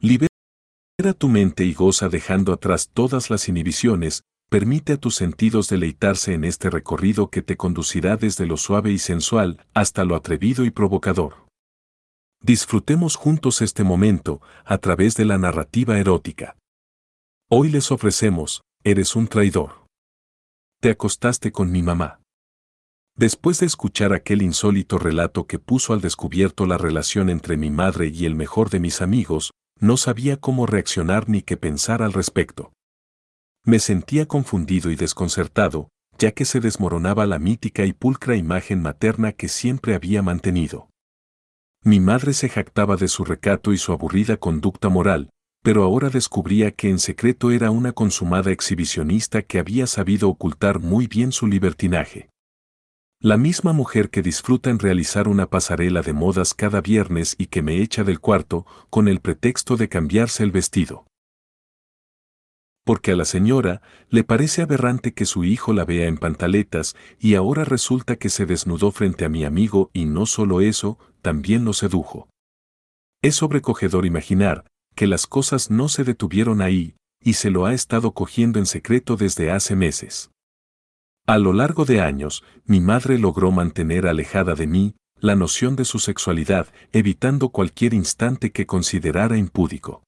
Libera tu mente y goza dejando atrás todas las inhibiciones, permite a tus sentidos deleitarse en este recorrido que te conducirá desde lo suave y sensual hasta lo atrevido y provocador. Disfrutemos juntos este momento a través de la narrativa erótica. Hoy les ofrecemos, eres un traidor. Te acostaste con mi mamá. Después de escuchar aquel insólito relato que puso al descubierto la relación entre mi madre y el mejor de mis amigos, no sabía cómo reaccionar ni qué pensar al respecto. Me sentía confundido y desconcertado, ya que se desmoronaba la mítica y pulcra imagen materna que siempre había mantenido. Mi madre se jactaba de su recato y su aburrida conducta moral, pero ahora descubría que en secreto era una consumada exhibicionista que había sabido ocultar muy bien su libertinaje. La misma mujer que disfruta en realizar una pasarela de modas cada viernes y que me echa del cuarto con el pretexto de cambiarse el vestido. Porque a la señora le parece aberrante que su hijo la vea en pantaletas y ahora resulta que se desnudó frente a mi amigo y no solo eso, también lo sedujo. Es sobrecogedor imaginar que las cosas no se detuvieron ahí, y se lo ha estado cogiendo en secreto desde hace meses. A lo largo de años, mi madre logró mantener alejada de mí la noción de su sexualidad, evitando cualquier instante que considerara impúdico.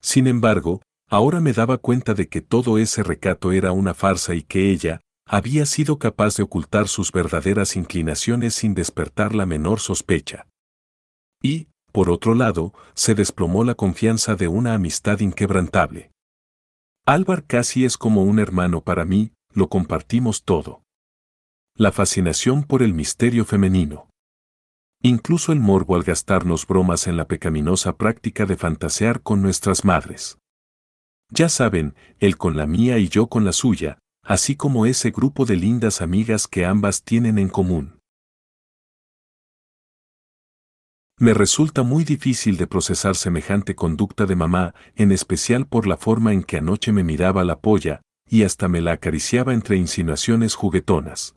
Sin embargo, ahora me daba cuenta de que todo ese recato era una farsa y que ella había sido capaz de ocultar sus verdaderas inclinaciones sin despertar la menor sospecha. Y, por otro lado, se desplomó la confianza de una amistad inquebrantable. Álvar casi es como un hermano para mí, lo compartimos todo. La fascinación por el misterio femenino. Incluso el morbo al gastarnos bromas en la pecaminosa práctica de fantasear con nuestras madres. Ya saben, él con la mía y yo con la suya, así como ese grupo de lindas amigas que ambas tienen en común. Me resulta muy difícil de procesar semejante conducta de mamá, en especial por la forma en que anoche me miraba la polla, y hasta me la acariciaba entre insinuaciones juguetonas.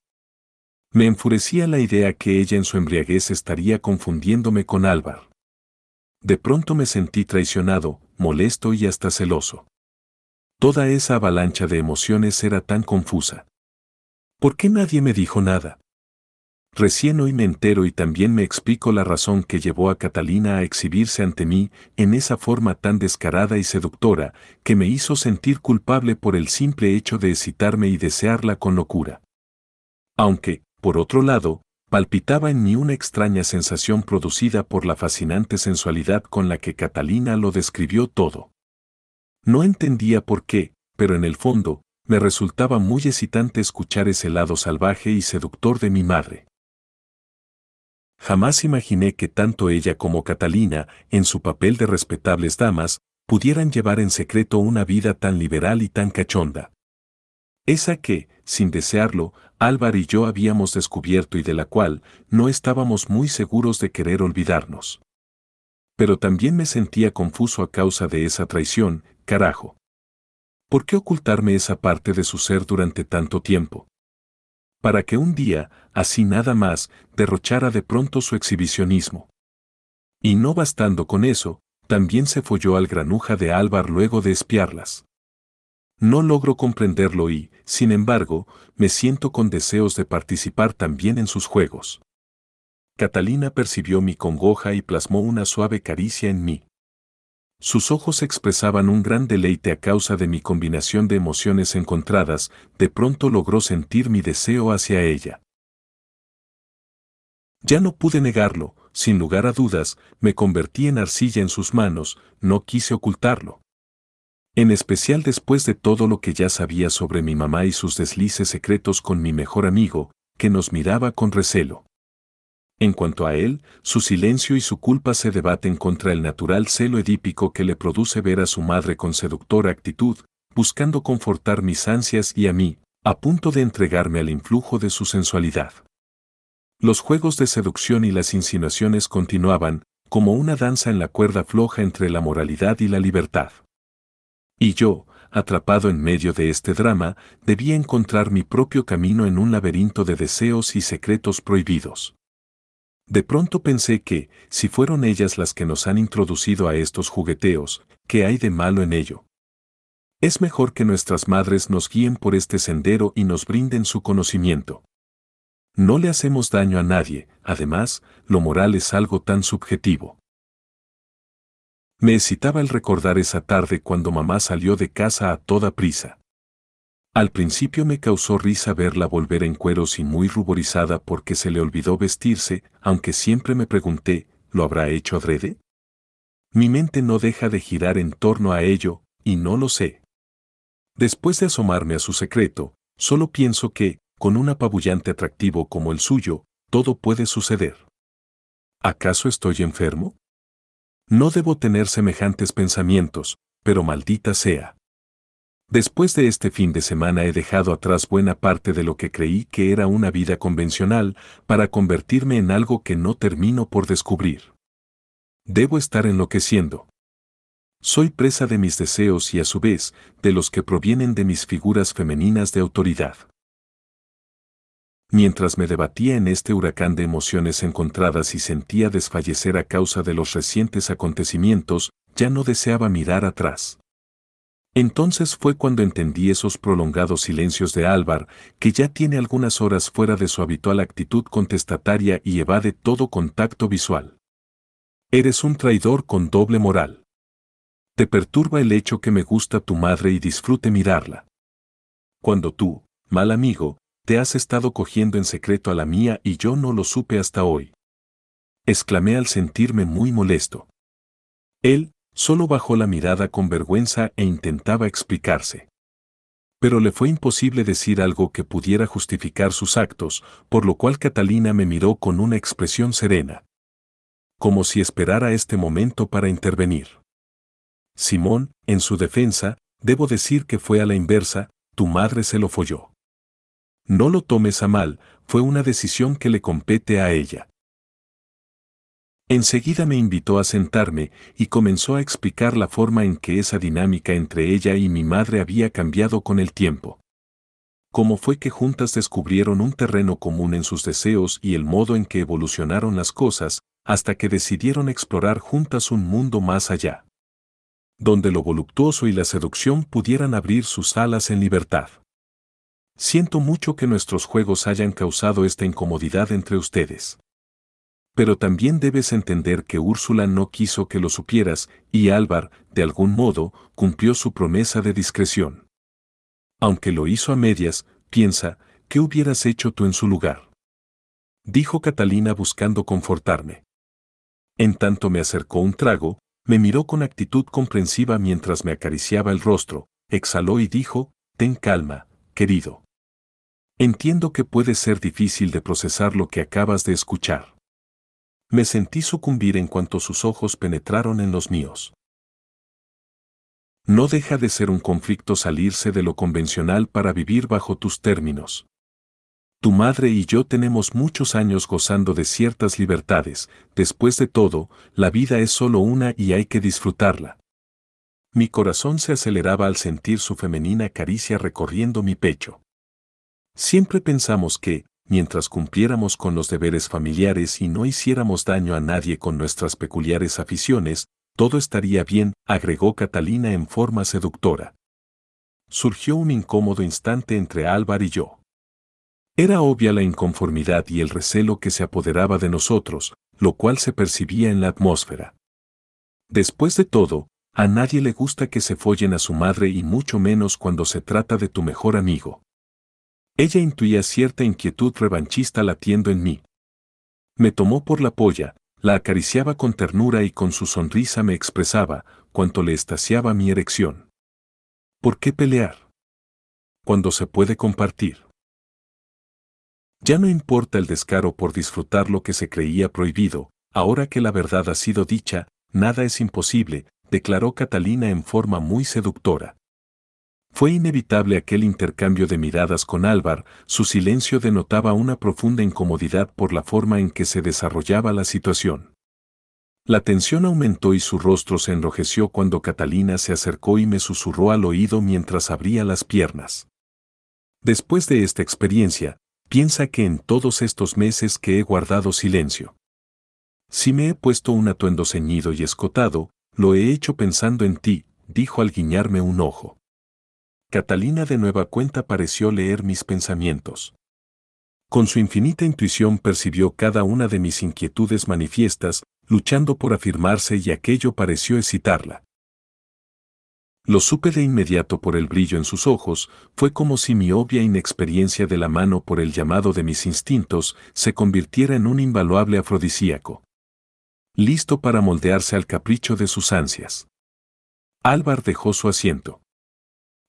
Me enfurecía la idea que ella en su embriaguez estaría confundiéndome con Álvar. De pronto me sentí traicionado, molesto y hasta celoso. Toda esa avalancha de emociones era tan confusa. ¿Por qué nadie me dijo nada? Recién hoy me entero y también me explico la razón que llevó a Catalina a exhibirse ante mí en esa forma tan descarada y seductora que me hizo sentir culpable por el simple hecho de excitarme y desearla con locura. Aunque, por otro lado, palpitaba en mí una extraña sensación producida por la fascinante sensualidad con la que Catalina lo describió todo. No entendía por qué, pero en el fondo, me resultaba muy excitante escuchar ese lado salvaje y seductor de mi madre. Jamás imaginé que tanto ella como Catalina, en su papel de respetables damas, pudieran llevar en secreto una vida tan liberal y tan cachonda. Esa que, sin desearlo, Álvaro y yo habíamos descubierto y de la cual no estábamos muy seguros de querer olvidarnos. Pero también me sentía confuso a causa de esa traición, carajo. ¿Por qué ocultarme esa parte de su ser durante tanto tiempo? Para que un día, así nada más, derrochara de pronto su exhibicionismo. Y no bastando con eso, también se folló al granuja de Álvar luego de espiarlas. No logro comprenderlo y, sin embargo, me siento con deseos de participar también en sus juegos. Catalina percibió mi congoja y plasmó una suave caricia en mí. Sus ojos expresaban un gran deleite a causa de mi combinación de emociones encontradas, de pronto logró sentir mi deseo hacia ella. Ya no pude negarlo, sin lugar a dudas, me convertí en arcilla en sus manos, no quise ocultarlo. En especial después de todo lo que ya sabía sobre mi mamá y sus deslices secretos con mi mejor amigo, que nos miraba con recelo. En cuanto a él, su silencio y su culpa se debaten contra el natural celo edípico que le produce ver a su madre con seductora actitud, buscando confortar mis ansias y a mí, a punto de entregarme al influjo de su sensualidad. Los juegos de seducción y las insinuaciones continuaban, como una danza en la cuerda floja entre la moralidad y la libertad. Y yo, atrapado en medio de este drama, debía encontrar mi propio camino en un laberinto de deseos y secretos prohibidos. De pronto pensé que, si fueron ellas las que nos han introducido a estos jugueteos, ¿qué hay de malo en ello? Es mejor que nuestras madres nos guíen por este sendero y nos brinden su conocimiento. No le hacemos daño a nadie, además, lo moral es algo tan subjetivo. Me excitaba el recordar esa tarde cuando mamá salió de casa a toda prisa. Al principio me causó risa verla volver en cueros y muy ruborizada porque se le olvidó vestirse, aunque siempre me pregunté, ¿lo habrá hecho adrede? Mi mente no deja de girar en torno a ello, y no lo sé. Después de asomarme a su secreto, solo pienso que, con un apabullante atractivo como el suyo, todo puede suceder. ¿Acaso estoy enfermo? No debo tener semejantes pensamientos, pero maldita sea. Después de este fin de semana he dejado atrás buena parte de lo que creí que era una vida convencional para convertirme en algo que no termino por descubrir. Debo estar enloqueciendo. Soy presa de mis deseos y a su vez de los que provienen de mis figuras femeninas de autoridad. Mientras me debatía en este huracán de emociones encontradas y sentía desfallecer a causa de los recientes acontecimientos, ya no deseaba mirar atrás. Entonces fue cuando entendí esos prolongados silencios de Álvar, que ya tiene algunas horas fuera de su habitual actitud contestataria y evade todo contacto visual. Eres un traidor con doble moral. Te perturba el hecho que me gusta tu madre y disfrute mirarla. Cuando tú, mal amigo, te has estado cogiendo en secreto a la mía y yo no lo supe hasta hoy. Exclamé al sentirme muy molesto. Él, Solo bajó la mirada con vergüenza e intentaba explicarse. Pero le fue imposible decir algo que pudiera justificar sus actos, por lo cual Catalina me miró con una expresión serena. Como si esperara este momento para intervenir. Simón, en su defensa, debo decir que fue a la inversa, tu madre se lo folló. No lo tomes a mal, fue una decisión que le compete a ella. Enseguida me invitó a sentarme y comenzó a explicar la forma en que esa dinámica entre ella y mi madre había cambiado con el tiempo. Cómo fue que juntas descubrieron un terreno común en sus deseos y el modo en que evolucionaron las cosas, hasta que decidieron explorar juntas un mundo más allá. Donde lo voluptuoso y la seducción pudieran abrir sus alas en libertad. Siento mucho que nuestros juegos hayan causado esta incomodidad entre ustedes. Pero también debes entender que Úrsula no quiso que lo supieras, y Álvar, de algún modo, cumplió su promesa de discreción. Aunque lo hizo a medias, piensa, ¿qué hubieras hecho tú en su lugar? Dijo Catalina buscando confortarme. En tanto me acercó un trago, me miró con actitud comprensiva mientras me acariciaba el rostro, exhaló y dijo, Ten calma, querido. Entiendo que puede ser difícil de procesar lo que acabas de escuchar. Me sentí sucumbir en cuanto sus ojos penetraron en los míos. No deja de ser un conflicto salirse de lo convencional para vivir bajo tus términos. Tu madre y yo tenemos muchos años gozando de ciertas libertades, después de todo, la vida es solo una y hay que disfrutarla. Mi corazón se aceleraba al sentir su femenina caricia recorriendo mi pecho. Siempre pensamos que, mientras cumpliéramos con los deberes familiares y no hiciéramos daño a nadie con nuestras peculiares aficiones, todo estaría bien, agregó Catalina en forma seductora. Surgió un incómodo instante entre Álvar y yo. Era obvia la inconformidad y el recelo que se apoderaba de nosotros, lo cual se percibía en la atmósfera. Después de todo, a nadie le gusta que se follen a su madre y mucho menos cuando se trata de tu mejor amigo. Ella intuía cierta inquietud revanchista latiendo en mí. Me tomó por la polla, la acariciaba con ternura y con su sonrisa me expresaba cuanto le estaciaba mi erección. ¿Por qué pelear? Cuando se puede compartir. Ya no importa el descaro por disfrutar lo que se creía prohibido, ahora que la verdad ha sido dicha, nada es imposible, declaró Catalina en forma muy seductora. Fue inevitable aquel intercambio de miradas con Álvar, su silencio denotaba una profunda incomodidad por la forma en que se desarrollaba la situación. La tensión aumentó y su rostro se enrojeció cuando Catalina se acercó y me susurró al oído mientras abría las piernas. Después de esta experiencia, piensa que en todos estos meses que he guardado silencio. Si me he puesto un atuendo ceñido y escotado, lo he hecho pensando en ti, dijo al guiñarme un ojo. Catalina de nueva cuenta pareció leer mis pensamientos. Con su infinita intuición percibió cada una de mis inquietudes manifiestas, luchando por afirmarse y aquello pareció excitarla. Lo supe de inmediato por el brillo en sus ojos, fue como si mi obvia inexperiencia de la mano por el llamado de mis instintos se convirtiera en un invaluable afrodisíaco. Listo para moldearse al capricho de sus ansias. Álvar dejó su asiento.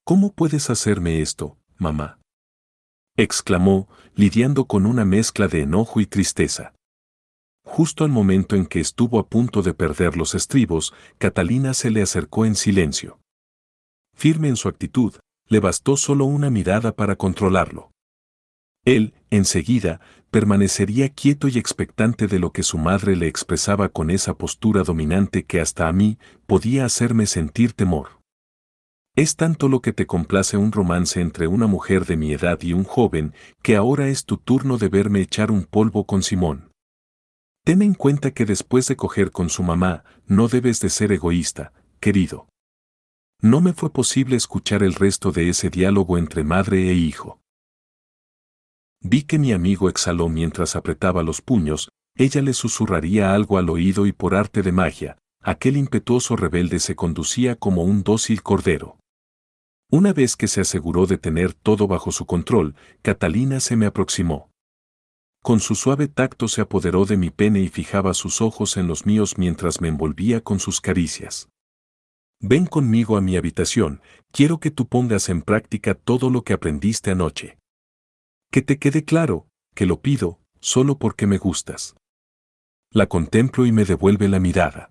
¿Cómo puedes hacerme esto, mamá? exclamó, lidiando con una mezcla de enojo y tristeza. Justo al momento en que estuvo a punto de perder los estribos, Catalina se le acercó en silencio. Firme en su actitud, le bastó solo una mirada para controlarlo. Él, enseguida, permanecería quieto y expectante de lo que su madre le expresaba con esa postura dominante que hasta a mí podía hacerme sentir temor. Es tanto lo que te complace un romance entre una mujer de mi edad y un joven, que ahora es tu turno de verme echar un polvo con Simón. Ten en cuenta que después de coger con su mamá, no debes de ser egoísta, querido. No me fue posible escuchar el resto de ese diálogo entre madre e hijo. Vi que mi amigo exhaló mientras apretaba los puños, ella le susurraría algo al oído y por arte de magia, aquel impetuoso rebelde se conducía como un dócil cordero. Una vez que se aseguró de tener todo bajo su control, Catalina se me aproximó. Con su suave tacto se apoderó de mi pene y fijaba sus ojos en los míos mientras me envolvía con sus caricias. Ven conmigo a mi habitación, quiero que tú pongas en práctica todo lo que aprendiste anoche. Que te quede claro, que lo pido, solo porque me gustas. La contemplo y me devuelve la mirada.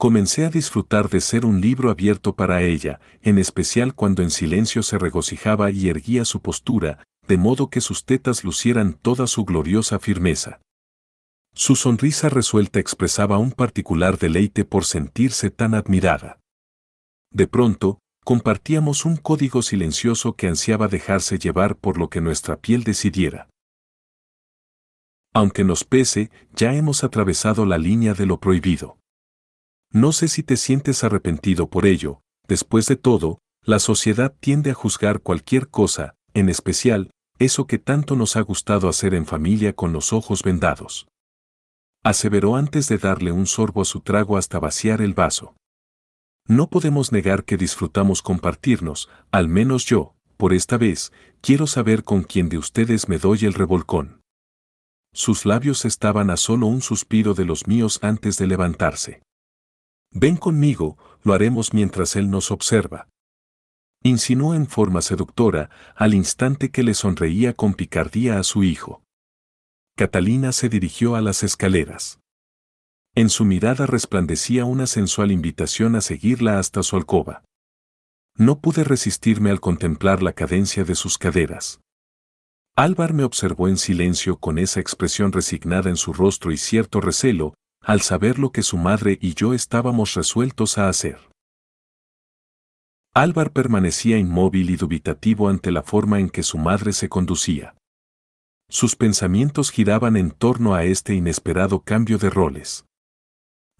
Comencé a disfrutar de ser un libro abierto para ella, en especial cuando en silencio se regocijaba y erguía su postura, de modo que sus tetas lucieran toda su gloriosa firmeza. Su sonrisa resuelta expresaba un particular deleite por sentirse tan admirada. De pronto, compartíamos un código silencioso que ansiaba dejarse llevar por lo que nuestra piel decidiera. Aunque nos pese, ya hemos atravesado la línea de lo prohibido. No sé si te sientes arrepentido por ello, después de todo, la sociedad tiende a juzgar cualquier cosa, en especial, eso que tanto nos ha gustado hacer en familia con los ojos vendados. Aseveró antes de darle un sorbo a su trago hasta vaciar el vaso. No podemos negar que disfrutamos compartirnos, al menos yo, por esta vez, quiero saber con quién de ustedes me doy el revolcón. Sus labios estaban a solo un suspiro de los míos antes de levantarse. Ven conmigo, lo haremos mientras él nos observa. Insinuó en forma seductora, al instante que le sonreía con picardía a su hijo. Catalina se dirigió a las escaleras. En su mirada resplandecía una sensual invitación a seguirla hasta su alcoba. No pude resistirme al contemplar la cadencia de sus caderas. Álvar me observó en silencio con esa expresión resignada en su rostro y cierto recelo, al saber lo que su madre y yo estábamos resueltos a hacer. Álvar permanecía inmóvil y dubitativo ante la forma en que su madre se conducía. Sus pensamientos giraban en torno a este inesperado cambio de roles.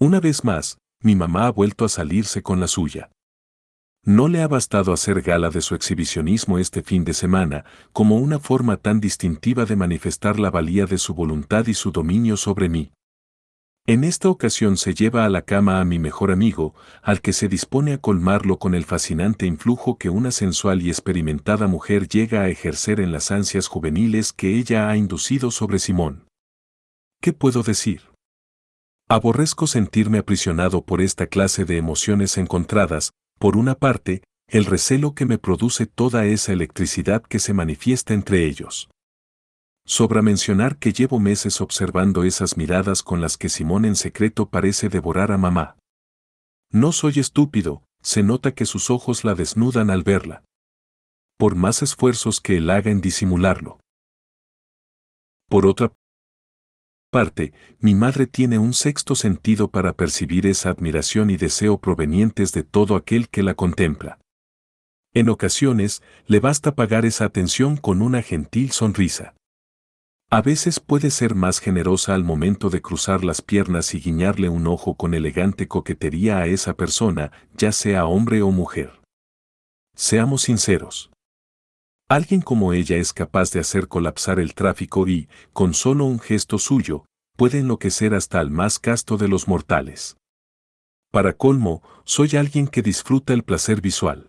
Una vez más, mi mamá ha vuelto a salirse con la suya. No le ha bastado hacer gala de su exhibicionismo este fin de semana como una forma tan distintiva de manifestar la valía de su voluntad y su dominio sobre mí. En esta ocasión se lleva a la cama a mi mejor amigo, al que se dispone a colmarlo con el fascinante influjo que una sensual y experimentada mujer llega a ejercer en las ansias juveniles que ella ha inducido sobre Simón. ¿Qué puedo decir? Aborrezco sentirme aprisionado por esta clase de emociones encontradas, por una parte, el recelo que me produce toda esa electricidad que se manifiesta entre ellos. Sobra mencionar que llevo meses observando esas miradas con las que Simón en secreto parece devorar a mamá. No soy estúpido, se nota que sus ojos la desnudan al verla. Por más esfuerzos que él haga en disimularlo. Por otra parte, mi madre tiene un sexto sentido para percibir esa admiración y deseo provenientes de todo aquel que la contempla. En ocasiones, le basta pagar esa atención con una gentil sonrisa. A veces puede ser más generosa al momento de cruzar las piernas y guiñarle un ojo con elegante coquetería a esa persona, ya sea hombre o mujer. Seamos sinceros. Alguien como ella es capaz de hacer colapsar el tráfico y, con solo un gesto suyo, puede enloquecer hasta al más casto de los mortales. Para colmo, soy alguien que disfruta el placer visual.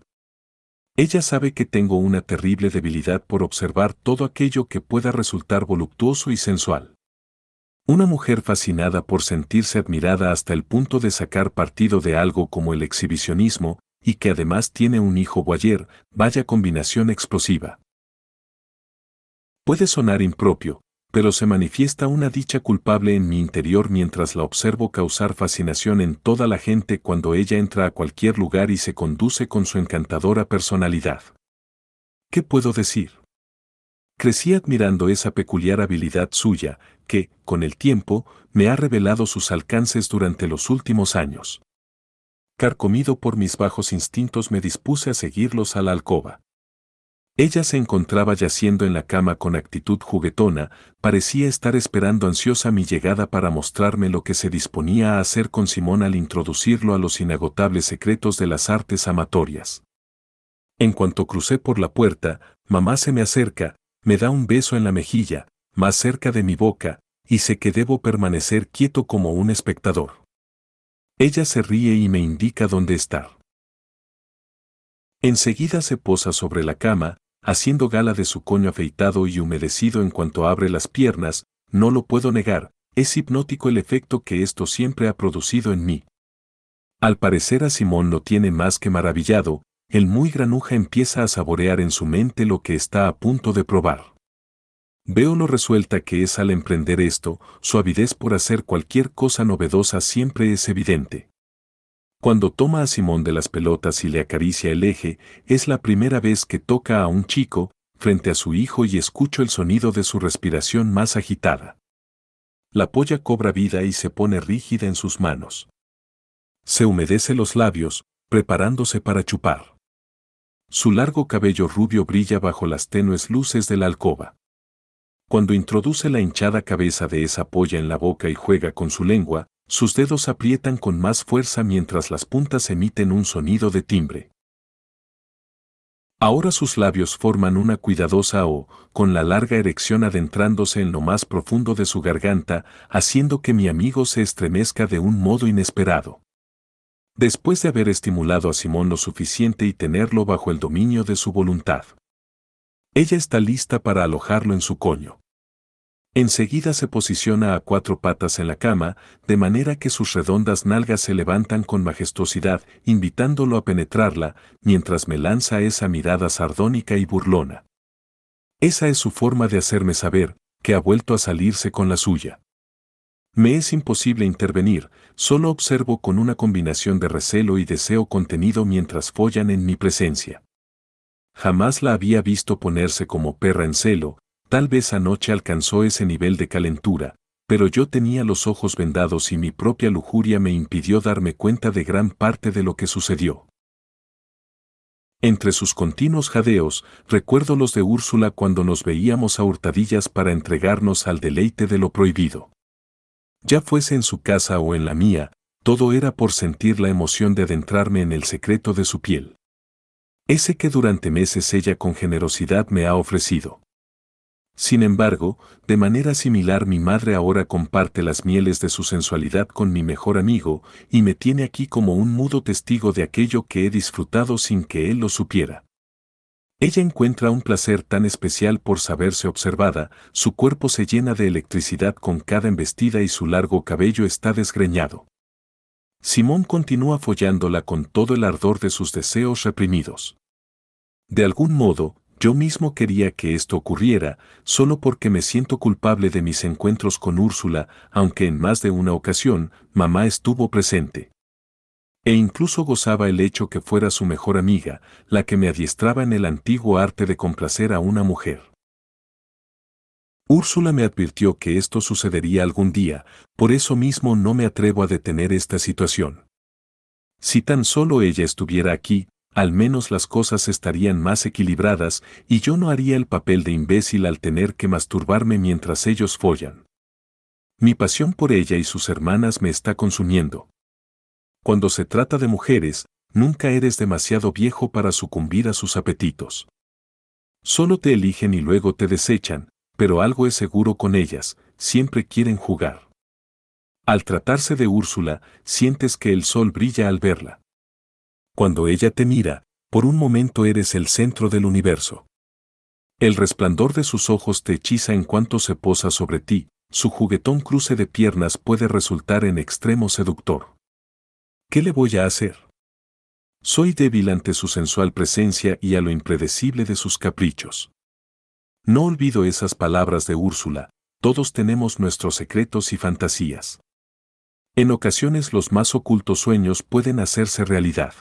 Ella sabe que tengo una terrible debilidad por observar todo aquello que pueda resultar voluptuoso y sensual. Una mujer fascinada por sentirse admirada hasta el punto de sacar partido de algo como el exhibicionismo, y que además tiene un hijo boyer, vaya combinación explosiva. Puede sonar impropio, pero se manifiesta una dicha culpable en mi interior mientras la observo causar fascinación en toda la gente cuando ella entra a cualquier lugar y se conduce con su encantadora personalidad. ¿Qué puedo decir? Crecí admirando esa peculiar habilidad suya, que, con el tiempo, me ha revelado sus alcances durante los últimos años. Carcomido por mis bajos instintos me dispuse a seguirlos a la alcoba. Ella se encontraba yaciendo en la cama con actitud juguetona, parecía estar esperando ansiosa mi llegada para mostrarme lo que se disponía a hacer con Simón al introducirlo a los inagotables secretos de las artes amatorias. En cuanto crucé por la puerta, mamá se me acerca, me da un beso en la mejilla, más cerca de mi boca, y sé que debo permanecer quieto como un espectador. Ella se ríe y me indica dónde estar. Enseguida se posa sobre la cama, haciendo gala de su coño afeitado y humedecido en cuanto abre las piernas, no lo puedo negar, es hipnótico el efecto que esto siempre ha producido en mí. Al parecer a Simón lo tiene más que maravillado, el muy granuja empieza a saborear en su mente lo que está a punto de probar. Veo lo resuelta que es al emprender esto, su avidez por hacer cualquier cosa novedosa siempre es evidente. Cuando toma a Simón de las pelotas y le acaricia el eje, es la primera vez que toca a un chico, frente a su hijo y escucho el sonido de su respiración más agitada. La polla cobra vida y se pone rígida en sus manos. Se humedece los labios, preparándose para chupar. Su largo cabello rubio brilla bajo las tenues luces de la alcoba. Cuando introduce la hinchada cabeza de esa polla en la boca y juega con su lengua, sus dedos aprietan con más fuerza mientras las puntas emiten un sonido de timbre. Ahora sus labios forman una cuidadosa O, con la larga erección adentrándose en lo más profundo de su garganta, haciendo que mi amigo se estremezca de un modo inesperado. Después de haber estimulado a Simón lo suficiente y tenerlo bajo el dominio de su voluntad. Ella está lista para alojarlo en su coño. Enseguida se posiciona a cuatro patas en la cama, de manera que sus redondas nalgas se levantan con majestuosidad, invitándolo a penetrarla, mientras me lanza esa mirada sardónica y burlona. Esa es su forma de hacerme saber que ha vuelto a salirse con la suya. Me es imposible intervenir, solo observo con una combinación de recelo y deseo contenido mientras follan en mi presencia. Jamás la había visto ponerse como perra en celo, tal vez anoche alcanzó ese nivel de calentura, pero yo tenía los ojos vendados y mi propia lujuria me impidió darme cuenta de gran parte de lo que sucedió. Entre sus continuos jadeos, recuerdo los de Úrsula cuando nos veíamos a hurtadillas para entregarnos al deleite de lo prohibido. Ya fuese en su casa o en la mía, todo era por sentir la emoción de adentrarme en el secreto de su piel ese que durante meses ella con generosidad me ha ofrecido. Sin embargo, de manera similar mi madre ahora comparte las mieles de su sensualidad con mi mejor amigo y me tiene aquí como un mudo testigo de aquello que he disfrutado sin que él lo supiera. Ella encuentra un placer tan especial por saberse observada, su cuerpo se llena de electricidad con cada embestida y su largo cabello está desgreñado. Simón continúa follándola con todo el ardor de sus deseos reprimidos. De algún modo, yo mismo quería que esto ocurriera, solo porque me siento culpable de mis encuentros con Úrsula, aunque en más de una ocasión, mamá estuvo presente. E incluso gozaba el hecho que fuera su mejor amiga, la que me adiestraba en el antiguo arte de complacer a una mujer. Úrsula me advirtió que esto sucedería algún día, por eso mismo no me atrevo a detener esta situación. Si tan solo ella estuviera aquí, al menos las cosas estarían más equilibradas y yo no haría el papel de imbécil al tener que masturbarme mientras ellos follan. Mi pasión por ella y sus hermanas me está consumiendo. Cuando se trata de mujeres, nunca eres demasiado viejo para sucumbir a sus apetitos. Solo te eligen y luego te desechan, pero algo es seguro con ellas, siempre quieren jugar. Al tratarse de Úrsula, sientes que el sol brilla al verla. Cuando ella te mira, por un momento eres el centro del universo. El resplandor de sus ojos te hechiza en cuanto se posa sobre ti, su juguetón cruce de piernas puede resultar en extremo seductor. ¿Qué le voy a hacer? Soy débil ante su sensual presencia y a lo impredecible de sus caprichos. No olvido esas palabras de Úrsula, todos tenemos nuestros secretos y fantasías. En ocasiones los más ocultos sueños pueden hacerse realidad.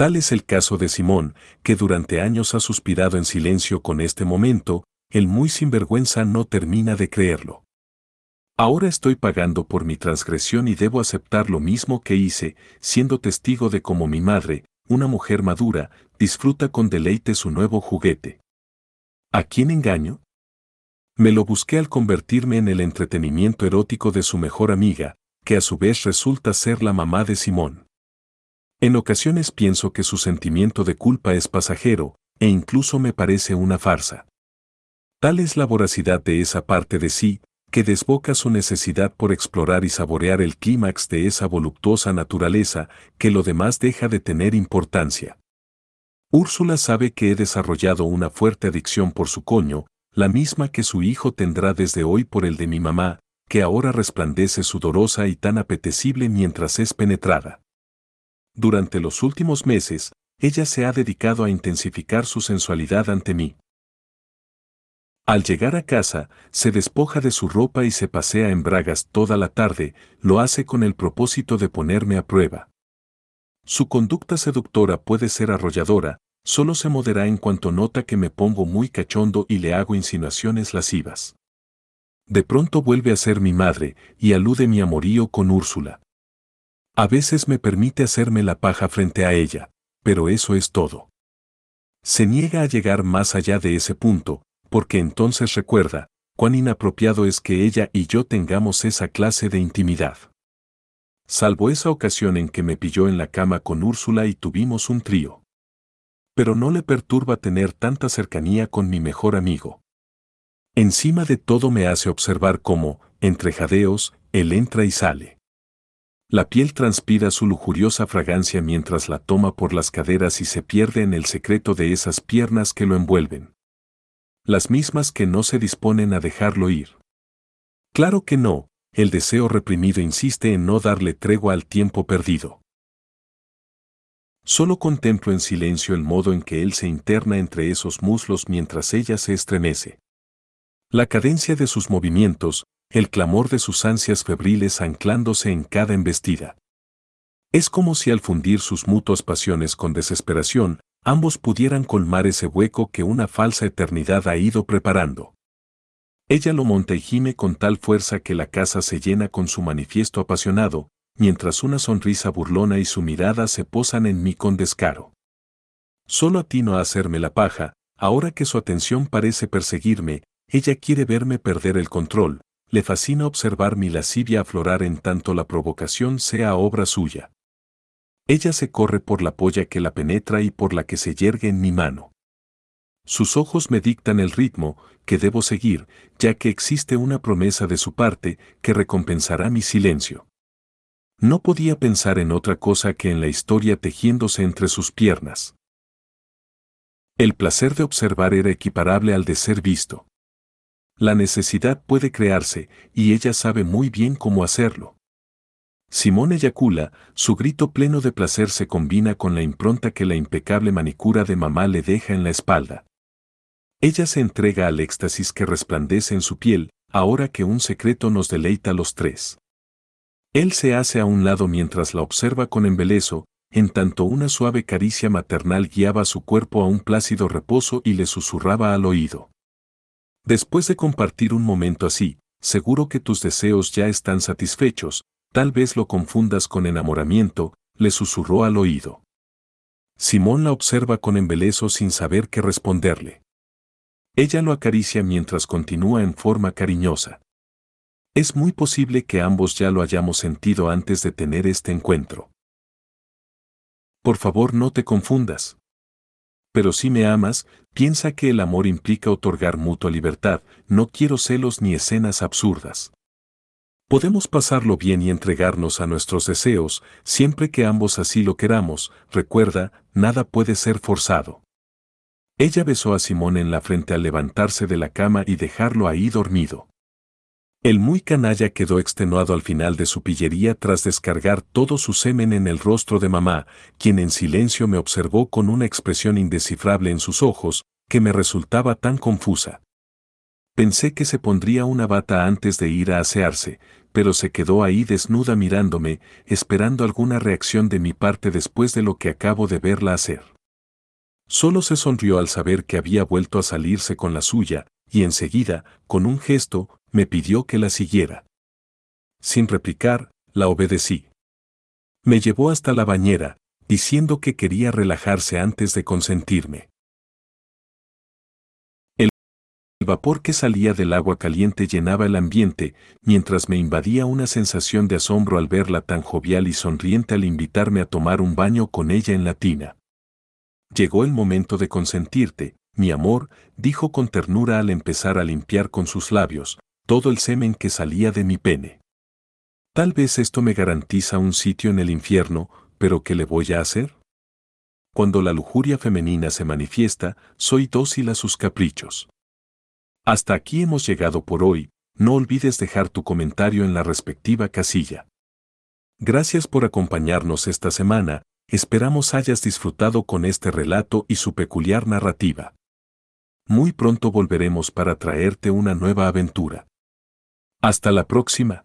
Tal es el caso de Simón, que durante años ha suspirado en silencio con este momento, el muy sinvergüenza no termina de creerlo. Ahora estoy pagando por mi transgresión y debo aceptar lo mismo que hice, siendo testigo de cómo mi madre, una mujer madura, disfruta con deleite su nuevo juguete. ¿A quién engaño? Me lo busqué al convertirme en el entretenimiento erótico de su mejor amiga, que a su vez resulta ser la mamá de Simón. En ocasiones pienso que su sentimiento de culpa es pasajero, e incluso me parece una farsa. Tal es la voracidad de esa parte de sí, que desboca su necesidad por explorar y saborear el clímax de esa voluptuosa naturaleza, que lo demás deja de tener importancia. Úrsula sabe que he desarrollado una fuerte adicción por su coño, la misma que su hijo tendrá desde hoy por el de mi mamá, que ahora resplandece sudorosa y tan apetecible mientras es penetrada. Durante los últimos meses, ella se ha dedicado a intensificar su sensualidad ante mí. Al llegar a casa, se despoja de su ropa y se pasea en bragas toda la tarde, lo hace con el propósito de ponerme a prueba. Su conducta seductora puede ser arrolladora, solo se modera en cuanto nota que me pongo muy cachondo y le hago insinuaciones lascivas. De pronto vuelve a ser mi madre y alude mi amorío con Úrsula. A veces me permite hacerme la paja frente a ella, pero eso es todo. Se niega a llegar más allá de ese punto, porque entonces recuerda, cuán inapropiado es que ella y yo tengamos esa clase de intimidad. Salvo esa ocasión en que me pilló en la cama con Úrsula y tuvimos un trío. Pero no le perturba tener tanta cercanía con mi mejor amigo. Encima de todo me hace observar cómo, entre jadeos, él entra y sale. La piel transpira su lujuriosa fragancia mientras la toma por las caderas y se pierde en el secreto de esas piernas que lo envuelven. Las mismas que no se disponen a dejarlo ir. Claro que no, el deseo reprimido insiste en no darle tregua al tiempo perdido. Solo contemplo en silencio el modo en que él se interna entre esos muslos mientras ella se estremece. La cadencia de sus movimientos, el clamor de sus ansias febriles anclándose en cada embestida. Es como si al fundir sus mutuas pasiones con desesperación, ambos pudieran colmar ese hueco que una falsa eternidad ha ido preparando. Ella lo monta y gime con tal fuerza que la casa se llena con su manifiesto apasionado, mientras una sonrisa burlona y su mirada se posan en mí con descaro. Solo atino a hacerme la paja, ahora que su atención parece perseguirme, ella quiere verme perder el control, le fascina observar mi lascivia aflorar en tanto la provocación sea obra suya. Ella se corre por la polla que la penetra y por la que se yergue en mi mano. Sus ojos me dictan el ritmo que debo seguir, ya que existe una promesa de su parte que recompensará mi silencio. No podía pensar en otra cosa que en la historia tejiéndose entre sus piernas. El placer de observar era equiparable al de ser visto. La necesidad puede crearse, y ella sabe muy bien cómo hacerlo. Simón eyacula, su grito pleno de placer se combina con la impronta que la impecable manicura de mamá le deja en la espalda. Ella se entrega al éxtasis que resplandece en su piel, ahora que un secreto nos deleita a los tres. Él se hace a un lado mientras la observa con embeleso, en tanto una suave caricia maternal guiaba su cuerpo a un plácido reposo y le susurraba al oído. Después de compartir un momento así, seguro que tus deseos ya están satisfechos, tal vez lo confundas con enamoramiento, le susurró al oído. Simón la observa con embeleso sin saber qué responderle. Ella lo acaricia mientras continúa en forma cariñosa. Es muy posible que ambos ya lo hayamos sentido antes de tener este encuentro. Por favor no te confundas. Pero si me amas, piensa que el amor implica otorgar mutua libertad, no quiero celos ni escenas absurdas. Podemos pasarlo bien y entregarnos a nuestros deseos, siempre que ambos así lo queramos, recuerda, nada puede ser forzado. Ella besó a Simón en la frente al levantarse de la cama y dejarlo ahí dormido. El muy canalla quedó extenuado al final de su pillería tras descargar todo su semen en el rostro de mamá, quien en silencio me observó con una expresión indescifrable en sus ojos, que me resultaba tan confusa. Pensé que se pondría una bata antes de ir a asearse, pero se quedó ahí desnuda mirándome, esperando alguna reacción de mi parte después de lo que acabo de verla hacer. Solo se sonrió al saber que había vuelto a salirse con la suya, y enseguida, con un gesto, me pidió que la siguiera. Sin replicar, la obedecí. Me llevó hasta la bañera, diciendo que quería relajarse antes de consentirme. El vapor que salía del agua caliente llenaba el ambiente, mientras me invadía una sensación de asombro al verla tan jovial y sonriente al invitarme a tomar un baño con ella en la tina. Llegó el momento de consentirte, mi amor, dijo con ternura al empezar a limpiar con sus labios, todo el semen que salía de mi pene. Tal vez esto me garantiza un sitio en el infierno, pero ¿qué le voy a hacer? Cuando la lujuria femenina se manifiesta, soy dócil a sus caprichos. Hasta aquí hemos llegado por hoy, no olvides dejar tu comentario en la respectiva casilla. Gracias por acompañarnos esta semana, esperamos hayas disfrutado con este relato y su peculiar narrativa. Muy pronto volveremos para traerte una nueva aventura. Hasta la próxima.